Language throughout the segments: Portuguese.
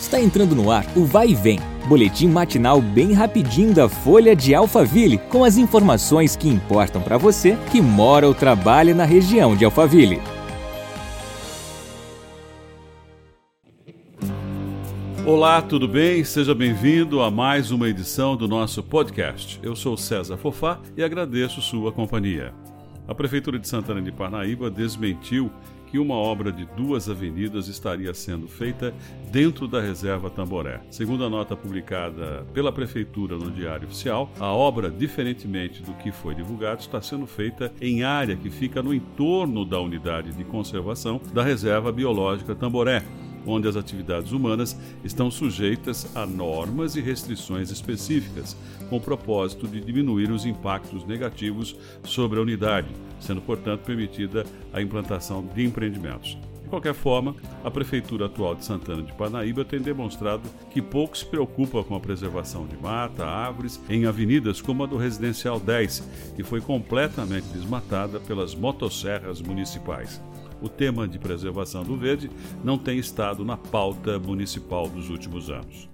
Está entrando no ar o Vai e Vem, boletim matinal bem rapidinho da Folha de Alphaville, com as informações que importam para você que mora ou trabalha na região de Alphaville. Olá, tudo bem? Seja bem-vindo a mais uma edição do nosso podcast. Eu sou César Fofá e agradeço sua companhia. A Prefeitura de Santana de Parnaíba desmentiu que uma obra de duas avenidas estaria sendo feita dentro da reserva Tamboré. Segundo a nota publicada pela Prefeitura no Diário Oficial, a obra, diferentemente do que foi divulgado, está sendo feita em área que fica no entorno da unidade de conservação da Reserva Biológica Tamboré onde as atividades humanas estão sujeitas a normas e restrições específicas, com o propósito de diminuir os impactos negativos sobre a unidade, sendo, portanto, permitida a implantação de empreendimentos. De qualquer forma, a Prefeitura atual de Santana de Parnaíba tem demonstrado que pouco se preocupa com a preservação de mata, árvores em avenidas como a do Residencial 10, que foi completamente desmatada pelas motosserras municipais o tema de preservação do verde não tem estado na pauta municipal dos últimos anos.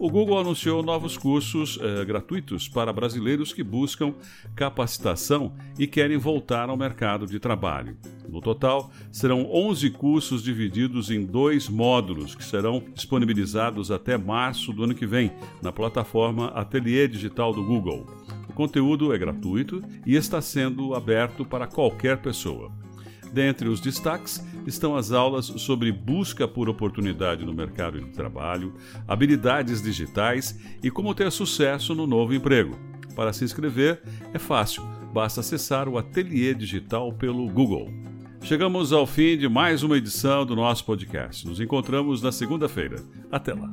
O Google anunciou novos cursos eh, gratuitos para brasileiros que buscam capacitação e querem voltar ao mercado de trabalho. No total, serão 11 cursos divididos em dois módulos que serão disponibilizados até março do ano que vem na plataforma Ateliê Digital do Google. Conteúdo é gratuito e está sendo aberto para qualquer pessoa. Dentre os destaques estão as aulas sobre busca por oportunidade no mercado de trabalho, habilidades digitais e como ter sucesso no novo emprego. Para se inscrever é fácil, basta acessar o Ateliê Digital pelo Google. Chegamos ao fim de mais uma edição do nosso podcast. Nos encontramos na segunda-feira. Até lá.